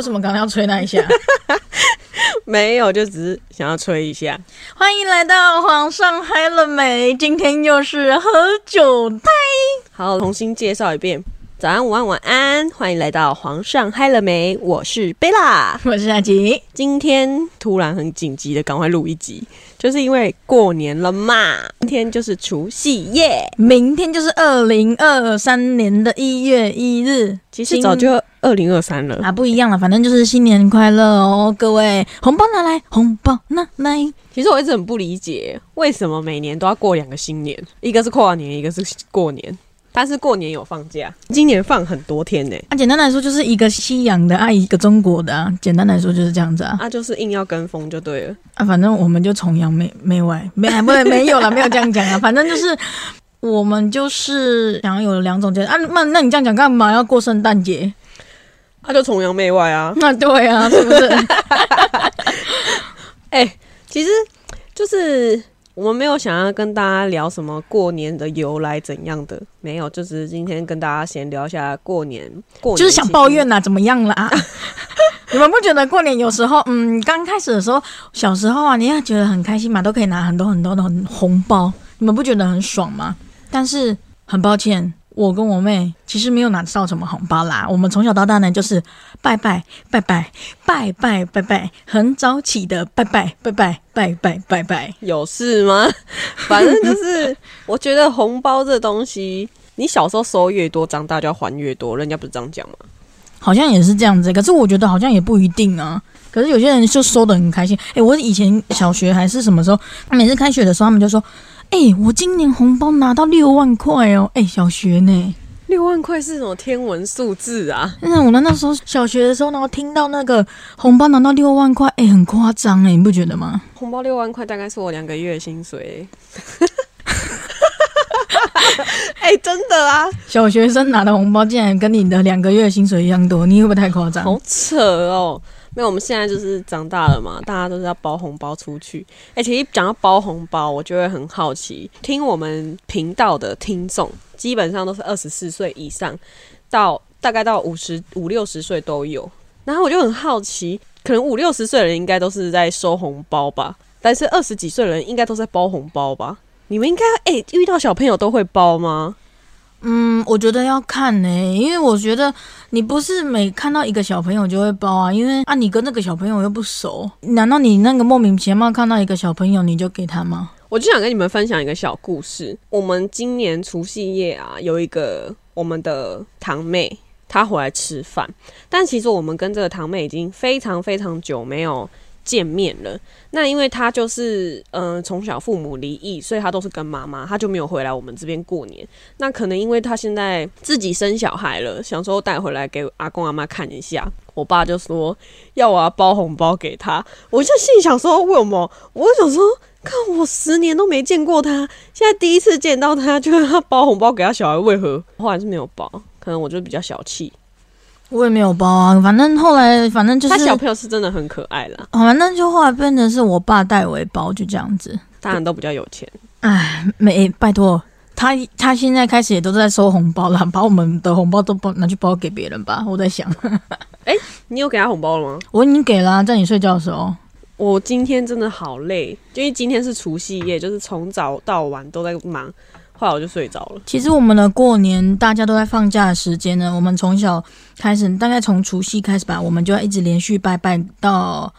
为什么刚刚要吹那一下？没有，就只是想要吹一下。欢迎来到皇上嗨了没？今天又是喝酒胎。好，重新介绍一遍。早安，午安，晚安，欢迎来到皇上嗨了没？我是贝拉，我是阿吉。今天突然很紧急的赶快录一集，就是因为过年了嘛。今天就是除夕夜，明天就是二零二三年的一月一日。其实早就二零二三了啊，不一样了，反正就是新年快乐哦，各位，红包拿来，红包拿来。其实我一直很不理解，为什么每年都要过两个新年，一个是跨年，一个是过年。但是过年有放假，今年放很多天呢。啊，简单来说就是一个西洋的啊，一个中国的啊。简单来说就是这样子啊。啊，就是硬要跟风就对了。啊，反正我们就崇洋媚媚外，没不没有了，没有这样讲啊。反正就是我们就是想要有两种节啊。那那你这样讲干嘛？要过圣诞节？他就崇洋媚外啊。那对啊，是不是？哎，其实就是。我们没有想要跟大家聊什么过年的由来怎样的，没有，就是今天跟大家闲聊一下过年。过就是想抱怨呐，怎么样啦？你们不觉得过年有时候，嗯，刚开始的时候，小时候啊，你也觉得很开心嘛，都可以拿很多很多的红包，你们不觉得很爽吗？但是很抱歉。我跟我妹其实没有拿到什么红包啦。我们从小到大呢，就是拜拜拜拜拜拜拜拜，很早起的拜拜拜拜拜拜拜拜，有事吗？反正就是，我觉得红包这东西，你小时候收越多，长大就要还越多。人家不是这样讲吗？好像也是这样子，可是我觉得好像也不一定啊。可是有些人就收的很开心。诶，我以前小学还是什么时候，每次开学的时候，他们就说。哎，我今年红包拿到六万块哦！哎，小学呢，六万块是什么天文数字啊？那我那那时候小学的时候，然后听到那个红包拿到六万块，哎，很夸张哎，你不觉得吗？红包六万块大概是我两个月薪水。哎，真的啊！小学生拿的红包竟然跟你的两个月薪水一样多，你会不会太夸张？好扯哦！因为我们现在就是长大了嘛，大家都是要包红包出去。而且一讲到包红包，我就会很好奇，听我们频道的听众基本上都是二十四岁以上，到大概到五十五六十岁都有。然后我就很好奇，可能五六十岁的人应该都是在收红包吧，但是二十几岁的人应该都在包红包吧？你们应该哎，遇到小朋友都会包吗？嗯，我觉得要看呢，因为我觉得你不是每看到一个小朋友就会包啊，因为啊，你跟那个小朋友又不熟，难道你那个莫名其妙看到一个小朋友你就给他吗？我就想跟你们分享一个小故事。我们今年除夕夜啊，有一个我们的堂妹她回来吃饭，但其实我们跟这个堂妹已经非常非常久没有。见面了，那因为他就是嗯从小父母离异，所以他都是跟妈妈，他就没有回来我们这边过年。那可能因为他现在自己生小孩了，想说带回来给阿公阿妈看一下。我爸就说要我要包红包给他，我就心想说为什么？我想说看我十年都没见过他，现在第一次见到他，就让他包红包给他小孩，为何？后来是没有包，可能我就比较小气。我也没有包啊，反正后来反正就是他小朋友是真的很可爱啦。反正就后来变成是我爸代为包，就这样子。当然都比较有钱。哎，没拜托他，他现在开始也都在收红包了，把我们的红包都包拿去包给别人吧。我在想，哎，你有给他红包了吗？我已经给了，在你睡觉的时候。我今天真的好累，因为今天是除夕夜，就是从早到晚都在忙。后来我就睡着了。其实我们的过年大家都在放假的时间呢，我们从小开始，大概从除夕开始吧，我们就要一直连续拜拜到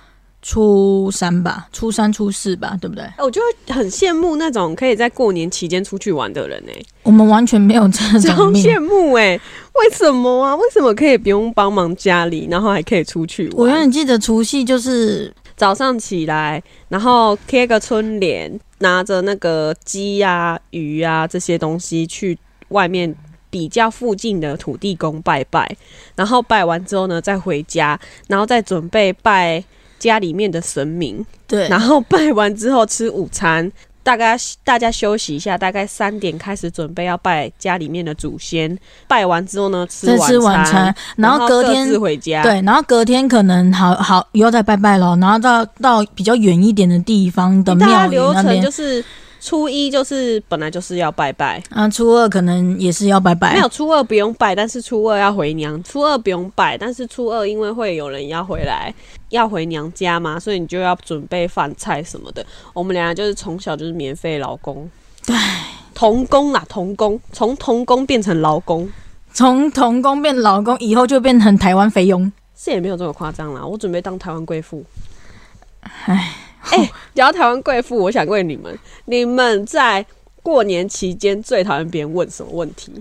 初三吧，初三初四吧，对不对？我就很羡慕那种可以在过年期间出去玩的人呢。我们完全没有这种羡慕哎，为什么啊？为什么可以不用帮忙家里，然后还可以出去玩？我永远记得除夕就是早上起来，然后贴个春联。拿着那个鸡啊、鱼啊这些东西去外面比较附近的土地公拜拜，然后拜完之后呢，再回家，然后再准备拜家里面的神明。对，然后拜完之后吃午餐。大概大家休息一下，大概三点开始准备要拜家里面的祖先。拜完之后呢，吃晚餐，然后隔天回家。对，然后隔天可能好好以后再拜拜咯，然后到到比较远一点的地方的庙里那边，就是初一就是本来就是要拜拜，啊，初二可能也是要拜拜，没有初二不用拜，但是初二要回娘。初二不用拜，但是初二因为会有人要回来，要回娘家嘛，所以你就要准备饭菜什么的。我们俩就是从小就是免费劳工，对，童工啦，童工，从童工变成劳工，从童工变老公，以后就变成台湾菲佣。是也没有这么夸张啦。我准备当台湾贵妇。唉，哎、讲到台湾贵妇，我想问你们，你们在过年期间最讨厌别人问什么问题？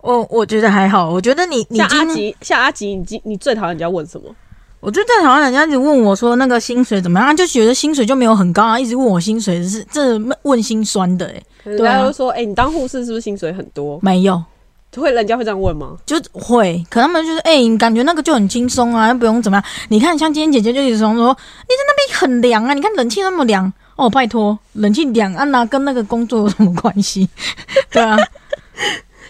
我我觉得还好，我觉得你你像阿，吉，像阿吉，你今你最讨厌人家问什么？我就最讨厌人家一直问我说那个薪水怎么样，啊就觉得薪水就没有很高啊，一直问我薪水是这问心酸的哎、人对啊家都说，哎、你当护士是不是薪水很多？没有。会人家会这样问吗？就会，可他们就是哎、你感觉那个就很轻松啊，又不用怎么样。你看，像今天姐姐就一直说，你在那边很凉啊，你看冷气那么凉哦，拜托，冷气凉啊，那跟那个工作有什么关系？对啊，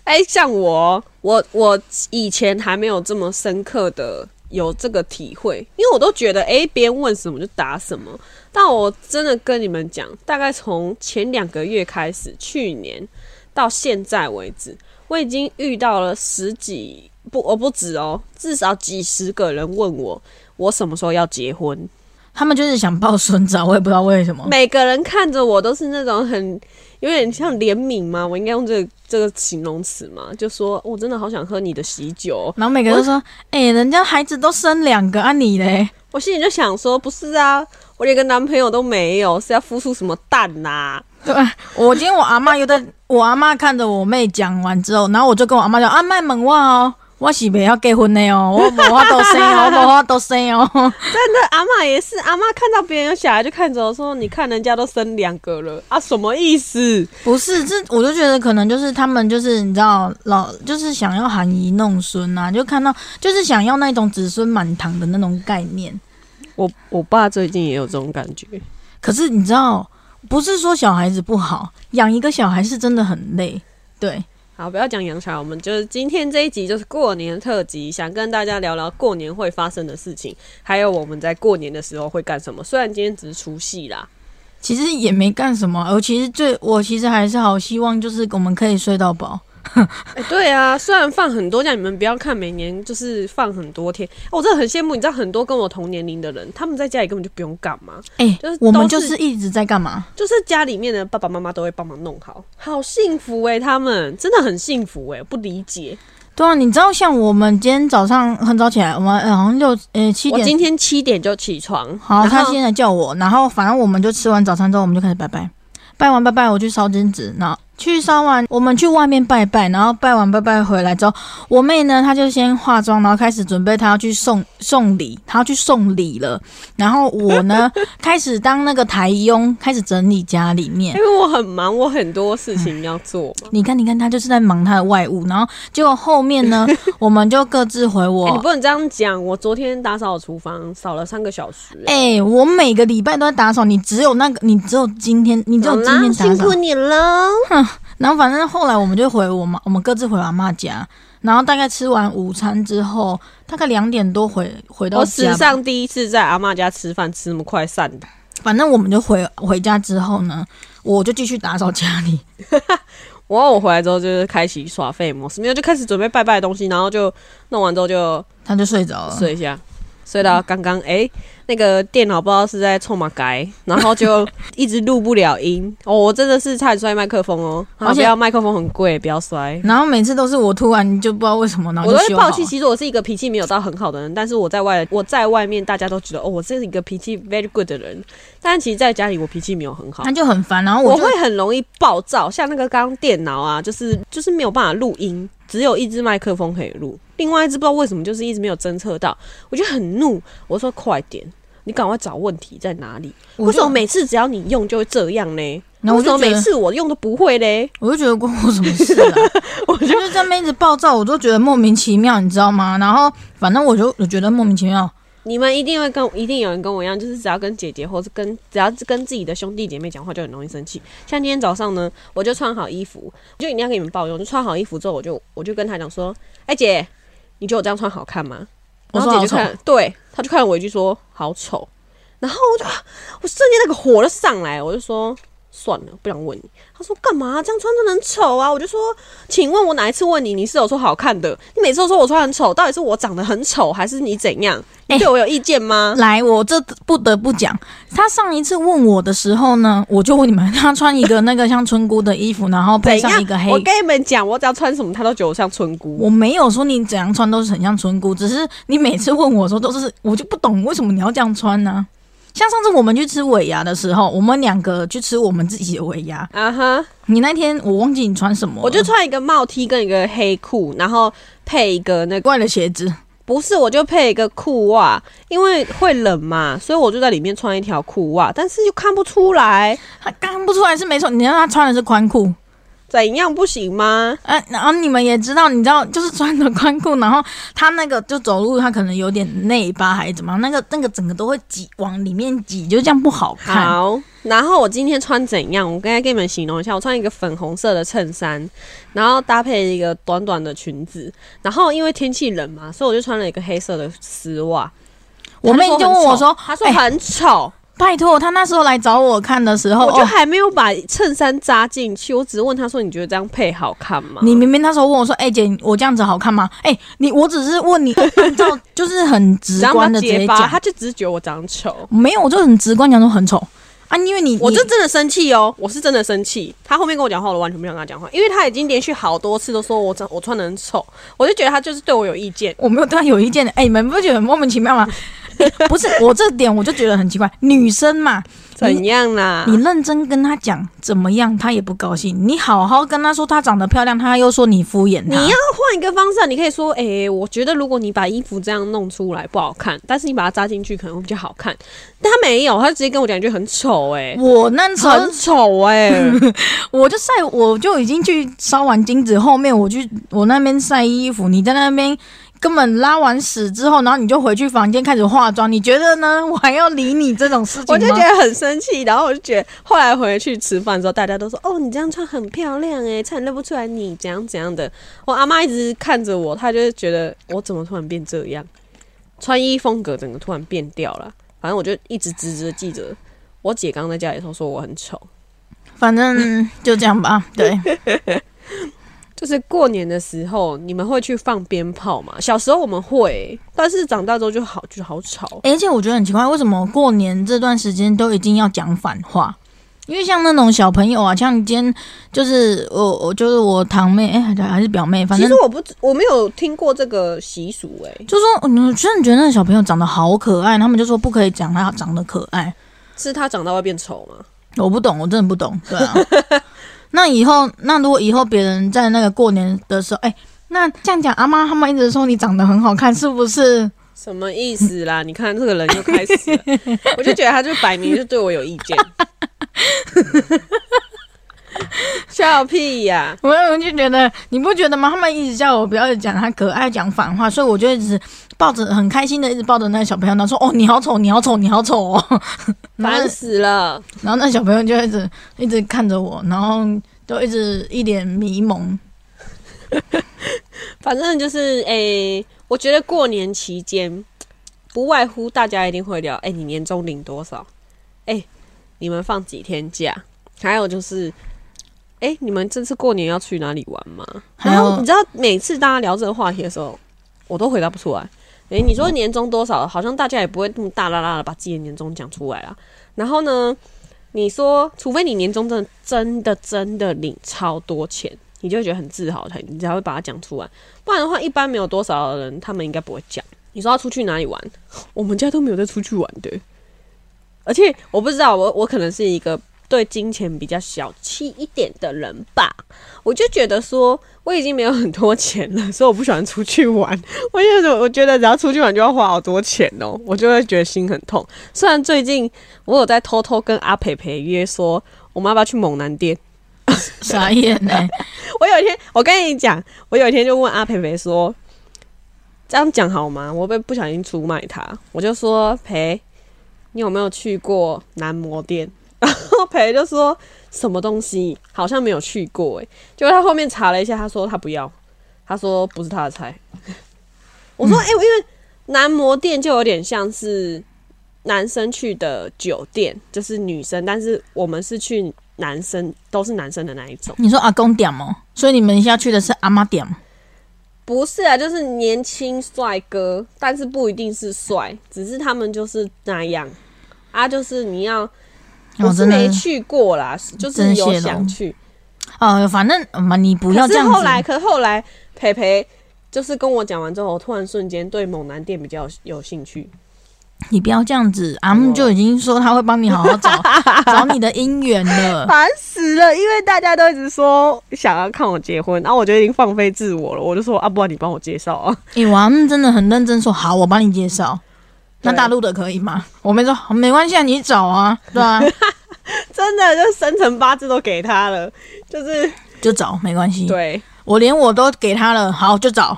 哎、像我，我我以前还没有这么深刻的有这个体会，因为我都觉得，哎、别人问什么就答什么。但我真的跟你们讲，大概从前两个月开始，去年到现在为止，我已经遇到了十几不，我不止哦，至少几十个人问我，我什么时候要结婚。他们就是想抱孙子啊，我也不知道为什么。每个人看着我都是那种很有点像怜悯吗？我应该用这个这个形容词吗？就说我真的好想喝你的喜酒哦。然后每个人都说，哎、人家孩子都生两个啊，你嘞？我心里就想说，不是啊，我连个男朋友都没有，是要孵出什么蛋呐、对吧？我今天我阿妈又在，我阿妈看着我妹讲完之后，然后我就跟我阿妈讲，阿妹问我哦，我是不要结婚的哦，我无法度生哦，我 无法度生哦。真的，阿妈也是，阿妈看到别人有小孩就看着我说：“你看人家都生两个了啊，什么意思不是，这我就觉得可能就是他们就是你知道老就是想要含饴弄孙啊，就看到就是想要那种子孙满堂的那种概念。？”我我爸最近也有这种感觉。可是你知道，不是说小孩子不好，养一个小孩是真的很累。对，好，不要讲养小孩，我们就是今天这一集就是过年特辑，想跟大家聊聊过年会发生的事情，还有我们在过年的时候会干什么。虽然今天只是除夕啦，其实也没干什么，我其实最我其实还是好希望就是我们可以睡到饱。哎、对啊，虽然放很多假，你们不要看每年就是放很多天，我真的很羡慕。你知道很多跟我同年龄的人，他们在家里根本就不用干嘛，哎、就是我们就是是一直在干嘛？就是家里面的爸爸妈妈都会帮忙弄好，好幸福哎、他们真的很幸福哎、不理解。对啊，你知道像我们今天早上很早起来，我们呃好像六呃七点，我今天七点就起床，好，他现在叫我，然后反正我们就吃完早餐之后，我们就开始拜拜，拜完拜拜，我去烧金纸，然后去烧完，我们去外面拜拜，然后拜完拜拜回来之后，我妹呢，她就先化妆，然后开始准备她要去送送礼，她要去送礼了，然后我呢 开始当那个台佣，开始整理家里面因。为我很忙，我很多事情要做嘛。你看，你看，她就是在忙她的外务，然后结果后面呢，我们就各自回我。哎、你不能这样讲。我昨天打扫厨房扫了三个小时、哎、我每个礼拜都在打扫，你只有那个，你只有今天，你只有今天打扫辛苦。你了。然后反正后来我们就回我妈，我们各自回阿妈家。然后大概吃完午餐之后，大概两点多回回到我家我。史上第一次在阿嬷家吃饭，吃那么快散的。反正我们就回回家之后呢，我就继续打扫家里。然 后我回来之后就是开启耍废模式，没有就开始准备拜拜的东西，然后就弄完之后就他就睡着了。睡一下，睡到刚刚哎，那个电脑不知道是在冲嘛改，然后就一直录不了音 哦，我真的是差点摔麦克风哦，而且要麦克风很贵，不要摔。然后每次都是我突然就不知道为什么，然后我都会放弃。其实我是一个脾气没有到很好的人，但是我在外我在外面大家都觉得哦，我是一个脾气 very good 的人，但其实在家里我脾气没有很好他。就很烦，然后就我会很容易暴躁，像那个刚刚电脑啊，就是就是没有办法录音，只有一支麦克风可以录，另外一只不知道为什么就是一直没有侦测到，我就很怒，我说快点，你赶快找问题在哪里？为什么每次只要你用就会这样呢？为什么每次我用都不会嘞？我就觉得关我什么事啊？我就在那边一直暴躁，我都觉得莫名其妙，你知道吗？然后反正我就我觉得莫名其妙。你们一定会跟一定有人跟我一样，就是只要跟姐姐或是跟只要是跟自己的兄弟姐妹讲话，就很容易生气。像今天早上呢，我就穿好衣服，就一定要给你们抱用。就穿好衣服之后，我就我就跟他讲说：“哎、姐，你觉得我这样穿好看吗？”然后姐就看，对，他就看了我一句说：“好丑。”然后我就我瞬间那个火就上来，我就说：“算了，不想问你。他说干嘛？这样穿真的很丑啊！我就说，请问我哪一次问你，你是有说好看的？你每次都说我穿很丑，到底是我长得很丑，还是你怎样？你对我有意见吗？来，我这不得不讲，他上一次问我的时候呢，我就问你们，他穿一个那个像村姑的衣服，然后配上一个黑。我跟你们讲，我只要穿什么，他都觉得我像村姑。我没有说你怎样穿都是很像村姑，只是你每次问我说都是，我就不懂为什么你要这样穿呢？像上次我们去吃尾牙的时候，我们两个去吃我们自己的尾牙。啊哈！你那天我忘记你穿什么，我就穿一个帽 T 跟一个黑裤，然后配一个那怪的鞋子。不是，我就配一个裤袜，因为会冷嘛，所以我就在里面穿一条裤袜，但是又看不出来，看不出来是没错。你让他穿的是宽裤。怎样不行吗？呃，然后你们也知道，你知道，就是穿着宽裤，然后他那个就走路，他可能有点内八还是怎么样，那个那个整个都会挤往里面挤，就这样不好看。好，然后我今天穿怎样？我刚才给你们形容一下，我穿一个粉红色的衬衫，然后搭配一个短短的裙子，然后因为天气冷嘛，所以我就穿了一个黑色的丝袜。我妹就问我说：“她说很丑。”拜托，他那时候来找我看的时候，我就还没有把衬衫扎进去。我只是问他说：“你觉得这样配好看吗？”你明明那时候问我说：“哎姐，我这样子好看吗？”哎，你我只是问你，按照就是很直观的直接讲，他就只是觉得我长丑。没有，我就很直观讲说很丑啊，因为你我就真的生气哦，我是真的生气。他后面跟我讲话，我完全不想跟他讲话，因为他已经连续好多次都说我长我穿的很丑，我就觉得他就是对我有意见。我没有对他有意见的，哎，你们不觉得很莫名其妙吗？不是我这点我就觉得很奇怪，女生嘛。怎样啦？你认真跟她讲怎么样，她也不高兴。你好好跟她说她长得漂亮，她又说你敷衍他。你要换一个方式，你可以说：哎，我觉得如果你把衣服这样弄出来不好看，但是你把它扎进去可能会比较好看。但他没有，她直接跟我讲一句很丑。哎，我那很丑哎，我就晒，我就已经去烧完金子，后面我去我那边晒衣服，你在那边。根本拉完屎之后，然后你就回去房间开始化妆，你觉得呢？我还要理你这种事情我就觉得很生气，然后我就觉得后来回去吃饭之后，大家都说：“哦，你这样穿很漂亮哎，差点认不出来你怎样怎样的。”我阿妈一直看着我，她就是觉得我怎么突然变这样，穿衣风格整个突然变掉了。反正我就一直直直的记着，我姐刚在家里头说我很丑。反正就这样吧，对。就是过年的时候，你们会去放鞭炮吗？小时候我们会，但是长大之后就好，就好吵。而且我觉得很奇怪，为什么过年这段时间都一定要讲反话？因为像那种小朋友啊，像今天就是我，我就是我堂妹，哎，还是表妹，反正其实我不，我没有听过这个习俗，哎，就说，嗯，真的觉得那个小朋友长得好可爱，他们就说不可以讲他长得可爱，是他长大会变丑吗？我不懂，我真的不懂，对啊。那以后，那如果以后别人在那个过年的时候，哎，那这样讲，阿妈他们一直说你长得很好看，是不是？什么意思啦？你看这个人又开始，我就觉得他就摆明就对我有意见。笑屁呀！我我就觉得你不觉得吗？他们一直叫我不要讲他可爱讲反话，所以我就一直抱着很开心的，一直抱着那个小朋友，他说：“哦，你好丑，你好丑，你好丑哦，烦死了。”然后那小朋友就一直一直看着我，然后都一直一脸迷蒙。反正就是诶，我觉得过年期间不外乎大家一定会聊：哎，你年终领多少？哎，你们放几天假？还有就是。哎，你们这次过年要去哪里玩吗？然后你知道，每次大家聊这个话题的时候，我都回答不出来。哎，你说年终多少？好像大家也不会那么大啦啦的把自己的年终讲出来啊。然后呢，你说，除非你年终真的真的真的领超多钱，你就会觉得很自豪，才你才会把它讲出来。不然的话，一般没有多少的人，他们应该不会讲。你说要出去哪里玩？我们家都没有在出去玩的。而且我不知道，我我可能是一个。对金钱比较小气一点的人吧，我就觉得说我已经没有很多钱了，所以我不喜欢出去玩。我觉得我觉得只要出去玩就要花好多钱哦，我就会觉得心很痛。虽然最近我有在偷偷跟阿培培约说，我们要不要去猛男店？傻眼呢！我有一天，我跟你讲，我有一天就问阿培培说，这样讲好吗？我被不小心出卖他，我就说培，你有没有去过男模店？然后培就说什么东西好像没有去过哎，结果他后面查了一下，他说他不要，他说不是他的菜。我说哎，因为男模店就有点像是男生去的酒店，就是女生，但是我们是去男生，都是男生的那一种。你说阿公点吗？所以你们要去的是阿妈点。不是啊，就是年轻帅哥，但是不一定是帅，只是他们就是那样啊。就是你要，我是没去过啦，就是有想去。哦，反正嘛，你不要这样子。后来，可后来，培培就是跟我讲完之后，我突然瞬间对猛男店比较有兴趣。你不要这样子，阿木就已经说他会帮你好好找 找你的姻缘了，烦死了！因为大家都一直说想要看我结婚，然后我就已经放飞自我了，我就说啊，不然你帮我介绍啊。哎，阿木真的很认真说好，我帮你介绍。那大陆的可以吗？我没说没关系，啊，你找啊，对啊？真的就生辰八字都给他了，就是就找没关系。对我连我都给他了，好就找，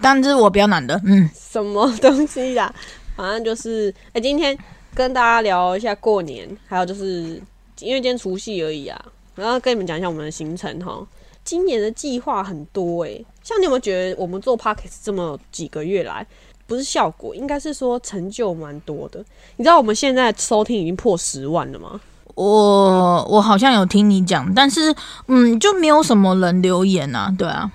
但是我比较难的，嗯，什么东西呀？反正就是，哎，今天跟大家聊一下过年，还有就是因为今天除夕而已啊，然后跟你们讲一下我们的行程哈。今年的计划很多哎，像你有没有觉得我们做 p o c k e t 这么几个月来，不是效果，应该是说成就蛮多的。你知道我们现在收听已经破十万了吗？我我好像有听你讲，但是嗯，就没有什么人留言啊，对啊，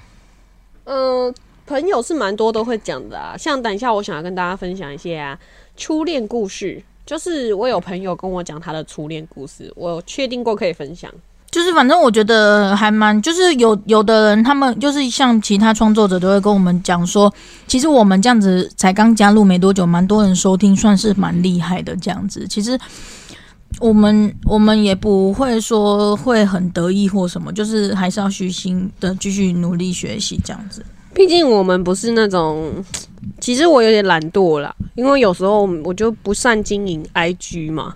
嗯。朋友是蛮多都会讲的啊，像等一下我想要跟大家分享一些啊初恋故事，就是我有朋友跟我讲他的初恋故事，我确定过可以分享。就是反正我觉得还蛮，就是有有的人他们就是像其他创作者都会跟我们讲说，其实我们这样子才刚加入没多久，蛮多人收听，算是蛮厉害的这样子。其实我们我们也不会说会很得意或什么，就是还是要虚心的继续努力学习这样子。毕竟我们不是那种，其实我有点懒惰啦，因为有时候我就不善经营 IG 嘛，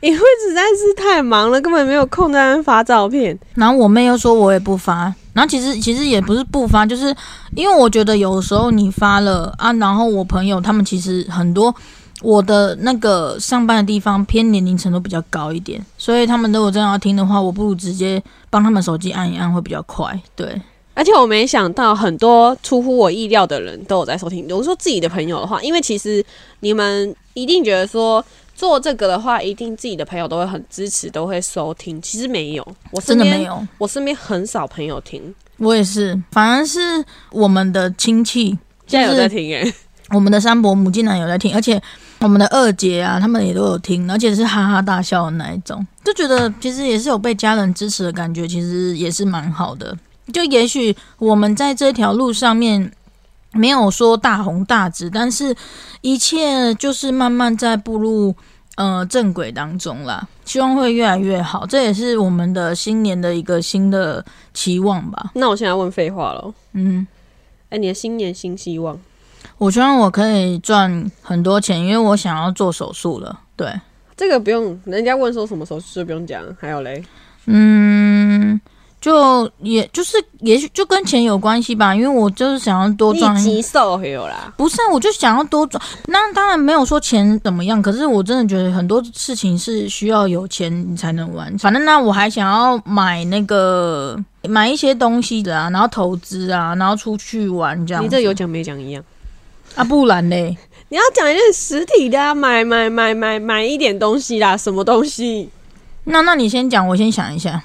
因为实在是太忙了，根本没有空在那发照片。然后我妹又说我也不发，然后其实其实也不是不发，就是因为我觉得有时候你发了啊，然后我朋友他们其实很多我的那个上班的地方偏年龄层都比较高一点，所以他们如果真的要听的话，我不如直接帮他们手机按一按会比较快，对。而且我没想到，很多出乎我意料的人都有在收听。如果说自己的朋友的话，因为其实你们一定觉得说做这个的话，一定自己的朋友都会很支持，都会收听。其实没有，我真的没有，我身边很少朋友听。我也是，反而是我们的亲戚现在有在听诶，我们的三伯母竟然有在听，而且我们的二姐啊，他们也都有听，而且是哈哈大笑的那一种，就觉得其实也是有被家人支持的感觉，其实也是蛮好的。就也许我们在这条路上面没有说大红大紫，但是一切就是慢慢在步入呃正轨当中啦。希望会越来越好，这也是我们的新年的一个新的期望吧。那我现在问废话了，嗯，哎，你的新年新希望？我希望我可以赚很多钱，因为我想要做手术了。对，这个不用，人家问说什么手术就不用讲。还有嘞，嗯。就也就是也许就跟钱有关系吧，因为我就是想要多赚。急瘦有啦？不是，我就想要多赚。那当然没有说钱怎么样，可是我真的觉得很多事情是需要有钱你才能玩。反正那我还想要买那个买一些东西的啊，然后投资啊，然后出去玩这样。你这有讲没讲一样啊？不然嘞，你要讲一件实体的，啊，买买买买买一点东西啦，什么东西？那那你先讲，我先想一下。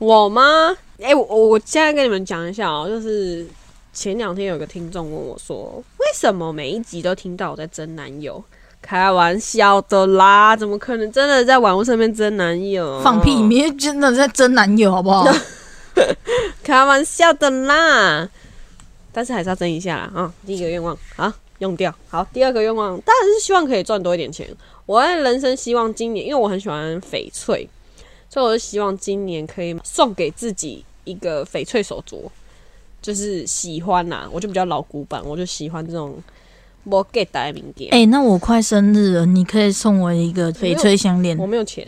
我吗？哎，我我现在跟你们讲一下哦，就是前两天有个听众问我说，为什么每一集都听到我在争男友？开玩笑的啦，怎么可能真的在网络上面争男友？放屁！你真的在争男友好不好？开玩笑的啦，但是还是要争一下啦啊！第一个愿望啊，用掉。好，第二个愿望当然是希望可以赚多一点钱。我在人生希望今年，因为我很喜欢翡翠。所以我就希望今年可以送给自己一个翡翠手镯，就是喜欢呐，我就比较老古板，我就喜欢这种摩给戴名店。哎，那我快生日了，你可以送我一个翡翠项链。我没有钱，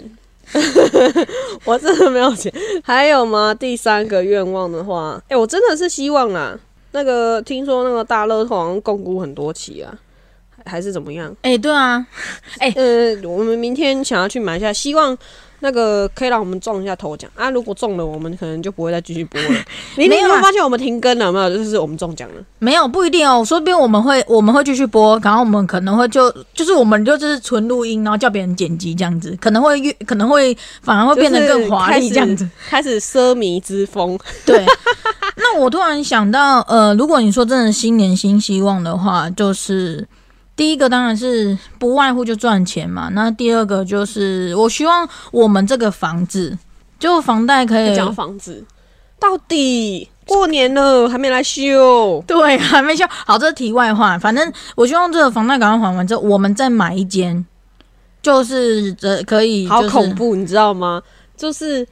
我真的没有钱。还有吗？第三个愿望的话，哎，我真的是希望啊，那个听说那个大乐透好像共估很多期啊，还是怎么样？哎，对啊，哎，呃，我们明天想要去买一下，希望。那个可以让我们中一下头奖啊！如果中了，我们可能就不会再继续播了。你有没有发现我们停更了？有没有？就是我们中奖了。没有不一定哦，说不定我们会我们会继续播，然后我们可能会就就是我们就是纯录音，然后叫别人剪辑这样子，可能会越可能会反而会变得更华丽这样子。开始奢靡之风。对，那我突然想到，呃，如果你说真的新年新希望的话，就是第一个当然是不外乎就赚钱嘛。那第二个就是我希望我们这个房子，就房贷可以讲房子，到底过年了还没来修？对，还没修好，这是题外话。反正我希望这个房贷赶快还完之后，我们再买一间，就是这可以、就是，好恐怖，你知道吗？就是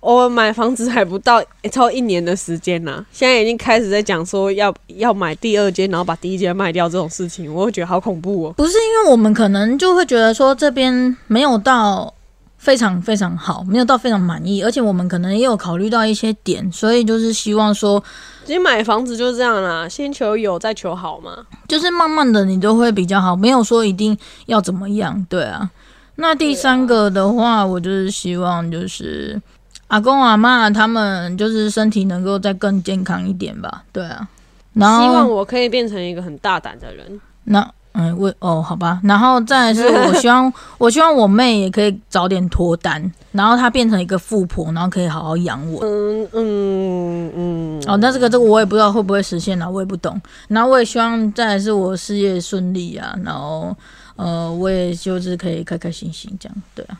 我买房子还不到、欸超一年的时间呐、现在已经开始在讲说要要买第二间，然后把第一间卖掉这种事情，我会觉得好恐怖哦。不是因为我们可能就会觉得说这边没有到非常非常好，没有到非常满意，而且我们可能也有考虑到一些点，所以就是希望说，其实买房子就是这样啦，先求有，再求好嘛。就是慢慢的你都会比较好，没有说一定要怎么样，对啊。那第三个的话，我就是希望就是阿公阿妈他们就是身体能够再更健康一点吧，对啊。然后希望我可以变成一个很大胆的人。那嗯，为哦，好吧，然后再来是我希望，我希望我妹也可以早点脱单，然后她变成一个富婆，然后可以好好养我。嗯嗯嗯，哦，那这个这个我也不知道会不会实现啊，我也不懂。然后我也希望再来是我事业顺利啊，然后呃，我也就是可以开开心心这样，对啊。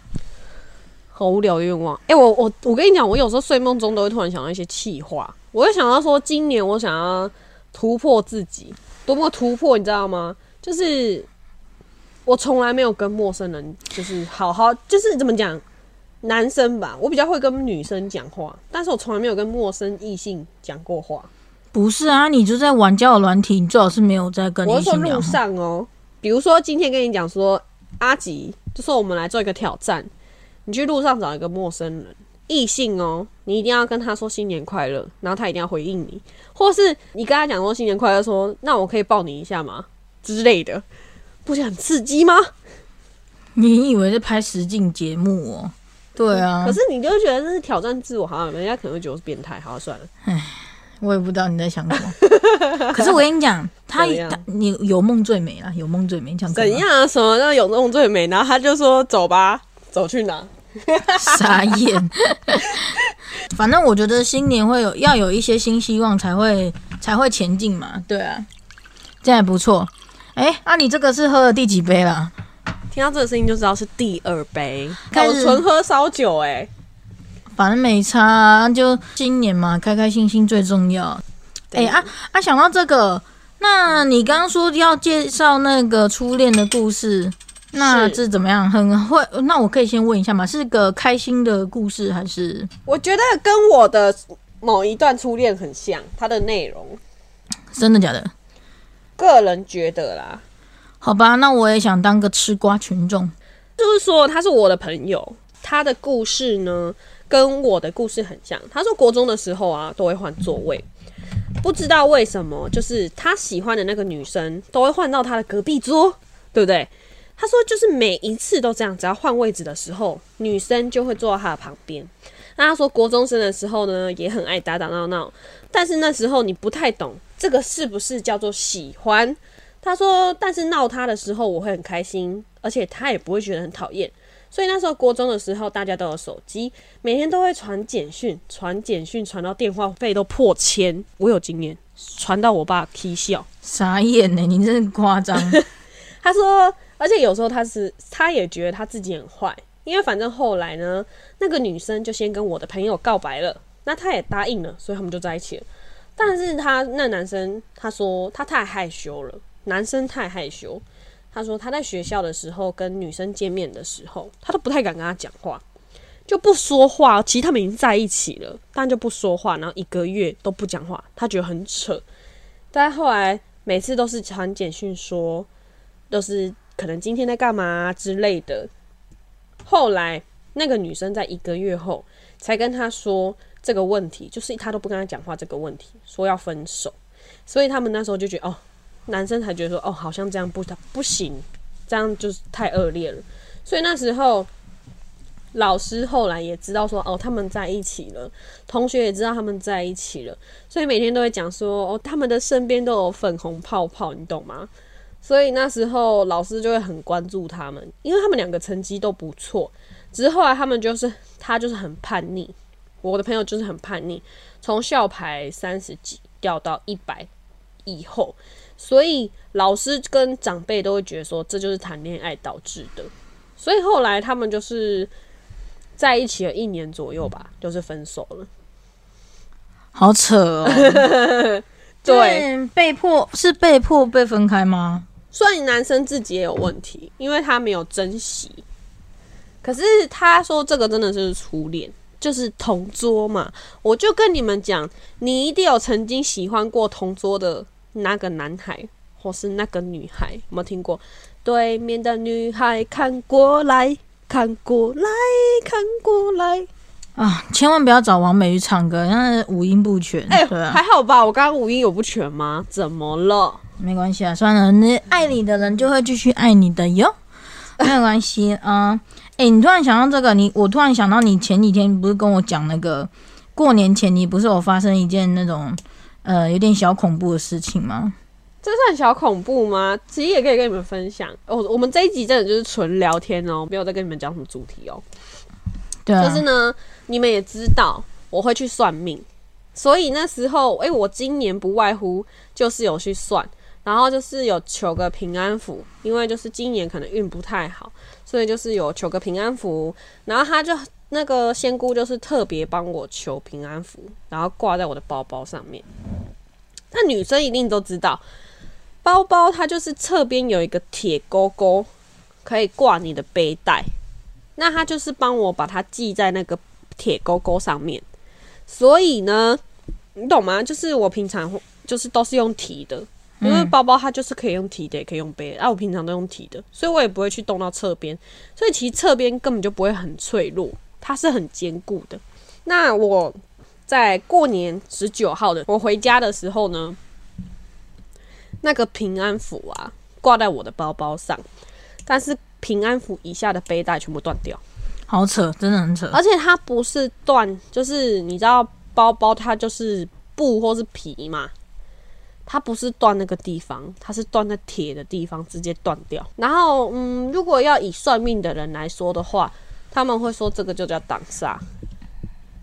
好无聊的愿望。哎、我我我跟你讲，我有时候睡梦中都会突然想到一些气话，我会想到说，今年我想要突破自己，多么突破，你知道吗？就是我从来没有跟陌生人，就是好好，就是怎么讲，男生吧，我比较会跟女生讲话，但是我从来没有跟陌生异性讲过话。不是啊，你就在玩交友软体，你最好是没有在跟异我是说路。上哦，比如说今天跟你讲说，阿吉就说我们来做一个挑战，你去路上找一个陌生人，异性哦，你一定要跟他说新年快乐，然后他一定要回应你，或是你跟他讲说新年快乐说那我可以抱你一下吗之类的，不是很刺激吗？你以为是拍实境节目哦？对啊，可是你就会觉得这是挑战自我，好像人家可能会觉得我是变态，好算了，唉我也不知道你在想什么。可是我跟你讲，他你有梦最美啦，有梦最美，这样可以吗？怎样？什么叫有梦最美？然后他就说走吧，走去哪？傻眼。反正我觉得新年会有要有一些新希望，才会才会前进嘛。对啊，这样也不错。哎、啊，你这个是喝了第几杯啦？听到这个声音就知道是第二杯，开始我纯喝烧酒哎、反正没差、啊，就新年嘛，开开心心最重要。哎、对啊啊，想到这个，那你刚刚说要介绍那个初恋的故事，那是是怎么样？很会？那我可以先问一下吗，是个开心的故事还是？我觉得跟我的某一段初恋很像，它的内容，真的假的？个人觉得啦，好吧，那我也想当个吃瓜群众。就是说他是我的朋友，他的故事呢跟我的故事很像。他说国中的时候啊都会换座位，不知道为什么，就是他喜欢的那个女生都会换到他的隔壁桌，对不对？他说就是每一次都这样，只要换位置的时候，女生就会坐到他的旁边。那他说国中生的时候呢，也很爱打打闹闹，但是那时候你不太懂这个是不是叫做喜欢。他说，但是闹他的时候我会很开心，而且他也不会觉得很讨厌。所以那时候国中的时候，大家都有手机，每天都会传简讯，传简讯传到电话费都破千，我有经验，传到我爸啼笑。傻眼呢、你真是夸张。他说，而且有时候他是他也觉得他自己很坏，因为反正后来呢，那个女生就先跟我的朋友告白了，那他也答应了，所以他们就在一起了。但是他那男生他说他太害羞了，男生太害羞。他说他在学校的时候跟女生见面的时候，他都不太敢跟她讲话，就不说话。其实他们已经在一起了，但就不说话，然后一个月都不讲话，他觉得很扯。但后来每次都是传简讯说，都是可能今天在干嘛之类的。后来那个女生在一个月后才跟他说这个问题，就是他都不跟他讲话这个问题，说要分手。所以他们那时候就觉得，哦，男生才觉得说，哦，好像这样不不行，这样就是太恶劣了。所以那时候老师后来也知道说，哦，他们在一起了，同学也知道他们在一起了，所以每天都会讲说，哦，他们的身边都有粉红泡泡，你懂吗？所以那时候老师就会很关注他们，因为他们两个成绩都不错。只是后来他们就是他就是很叛逆，我的朋友就是很叛逆，从校排三十几掉到一百以后，所以老师跟长辈都会觉得说这就是谈恋爱导致的。所以后来他们就是在一起了一年左右吧，就是分手了。好扯哦。对，被迫是被迫被分开吗？所以男生自己也有问题，因为他没有珍惜。可是他说这个真的是初恋，就是同桌嘛。我就跟你们讲，你一定有曾经喜欢过同桌的那个男孩，或是那个女孩，有没有听过？对面的女孩看过来看过来看过来啊！千万不要找王美玉唱歌，那五音不全。哎，还好吧？我刚刚五音有不全吗？怎么了？没关系啊，算了，你爱你的人就会继续爱你的哟，没有关系啊。哎，你突然想到这个，你我突然想到，你前几天不是跟我讲那个过年前你不是有发生一件那种呃有点小恐怖的事情吗？这算小恐怖吗？其实也可以跟你们分享。哦，我们这一集真的就是纯聊天哦，没有在跟你们讲什么主题哦。对啊。就是呢，你们也知道我会去算命，所以那时候，哎，我今年不外乎就是有去算，然后就是有求个平安符，因为就是今年可能运不太好。所以就是有求个平安符，然后他就那个仙姑就是特别帮我求平安符，然后挂在我的包包上面。那女生一定都知道，包包它就是侧边有一个铁钩钩，可以挂你的背带。那他就是帮我把它系在那个铁钩钩上面。所以呢，你懂吗？就是我平常就是都是用提的。因为包包它就是可以用提的，也可以用背的。啊，我平常都用提的，所以我也不会去动到侧边，所以其实侧边根本就不会很脆弱，它是很坚固的。那我在过年十九号的我回家的时候呢，那个平安符啊挂在我的包包上，但是平安符以下的背带全部断掉，好扯，真的很扯。而且它不是断，就是你知道包包它就是布或是皮嘛。它不是断那个地方，它是断在铁的地方，直接断掉。然后，嗯，如果要以算命的人来说的话，他们会说这个就叫挡煞。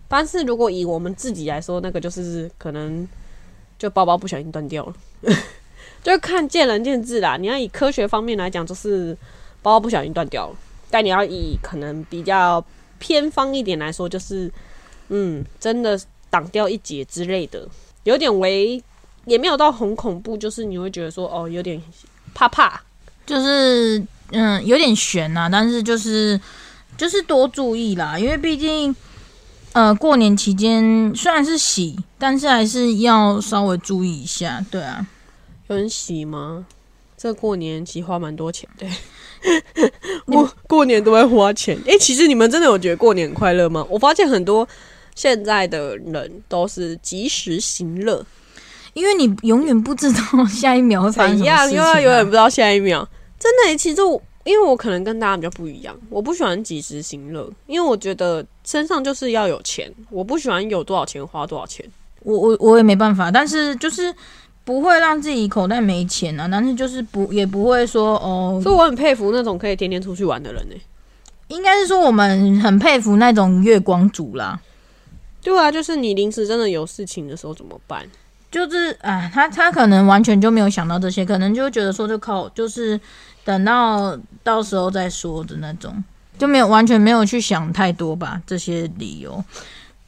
但是如果以我们自己来说，那个就是可能就包包不小心断掉了，就看见仁见智啦。你要以科学方面来讲，就是包包不小心断掉了；但你要以可能比较偏方一点来说，就是嗯，真的挡掉一截之类的，有点为。也没有到很恐怖，就是你会觉得说哦，有点怕怕，就是嗯，有点悬呐。但是就是就是多注意啦，因为毕竟呃，过年期间虽然是洗，但是还是要稍微注意一下。对啊，有人洗吗？这过年其实花蛮多钱，的，过过年都会花钱。哎，其实你们真的有觉得过年快乐吗？我发现很多现在的人都是及时行乐。因为你永远不知道下一秒会发生什么事情，因为永远不知道下一秒。真的，其实我因为我可能跟大家比较不一样，我不喜欢及时行乐，因为我觉得身上就是要有钱，我不喜欢有多少钱花多少钱。我我我也没办法，但是就是不会让自己口袋没钱啊，但是就是不也不会说哦。所以我很佩服那种可以天天出去玩的人呢。应该是说我们很佩服那种月光族啦。对啊，就是你临时真的有事情的时候怎么办？就是啊，他他可能完全就没有想到这些，可能就觉得说就靠，就是等到到时候再说的那种，就没有完全没有去想太多吧这些理由，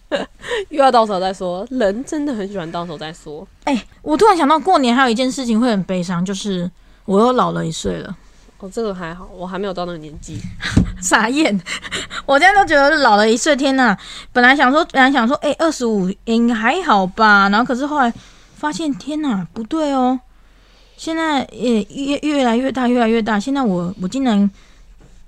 又要到时候再说。人真的很喜欢到时候再说。哎，我突然想到过年还有一件事情会很悲伤，就是我又老了一岁了。哦，这个还好，我还没有到那个年纪，傻眼。我现在都觉得老了一岁，天呐！本来想说，本来想说，哎，二十五应还好吧，然后可是后来发现，天呐，不对哦！现在也越越来越大，越来越大。现在我我竟然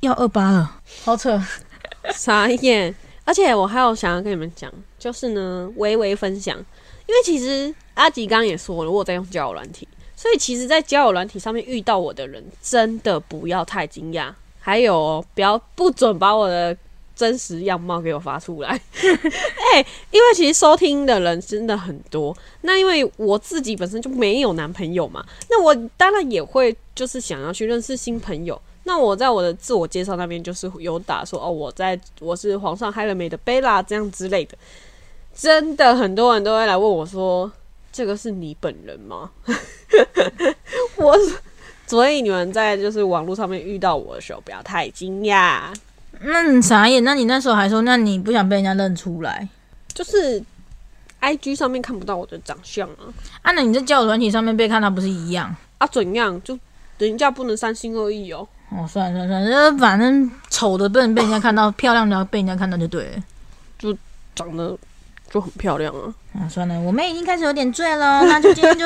要二八了，好扯，傻眼。而且我还有想要跟你们讲，就是呢，微微分享，因为其实阿吉刚刚也说了，我在用交友软体。所以其实，在交友软体上面遇到我的人，真的不要太惊讶。还有，不要不准把我的真实样貌给我发出来。哎、因为其实收听的人真的很多，那因为我自己本身就没有男朋友嘛，那我当然也会就是想要去认识新朋友。那我在我的自我介绍那边就是有打说哦，我在我是皇上嗨了没的贝拉这样之类的，真的很多人都会来问我说，这个是你本人吗？我所以你们在就是网络上面遇到我的时候，不要太惊讶，那你傻眼，那你那时候还说，那你不想被人家认出来就是 I G 上面看不到我的长相啊啊？那你在交友软体上面被看到不是一样？啊怎样？就人家不能三心二意哦。哦，算了算了算了，反正丑的不能被人家看到，漂亮的要被人家看到就对了。就长得就很漂亮啊！啊，算了，我们已经开始有点醉了，那就今天就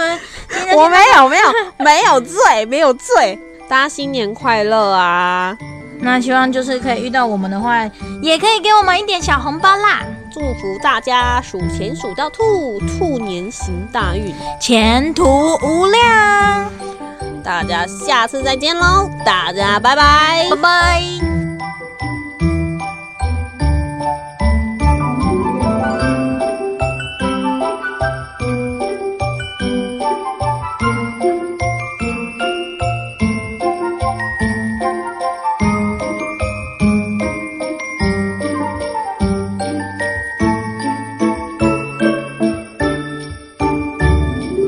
今天就我没有没有没有醉 没有醉，大家新年快乐啊！那希望就是可以遇到我们的话，也可以给我们一点小红包啦，祝福大家数钱数到兔，兔年行大运。前途无量，大家下次再见喽，大家拜拜拜。拜。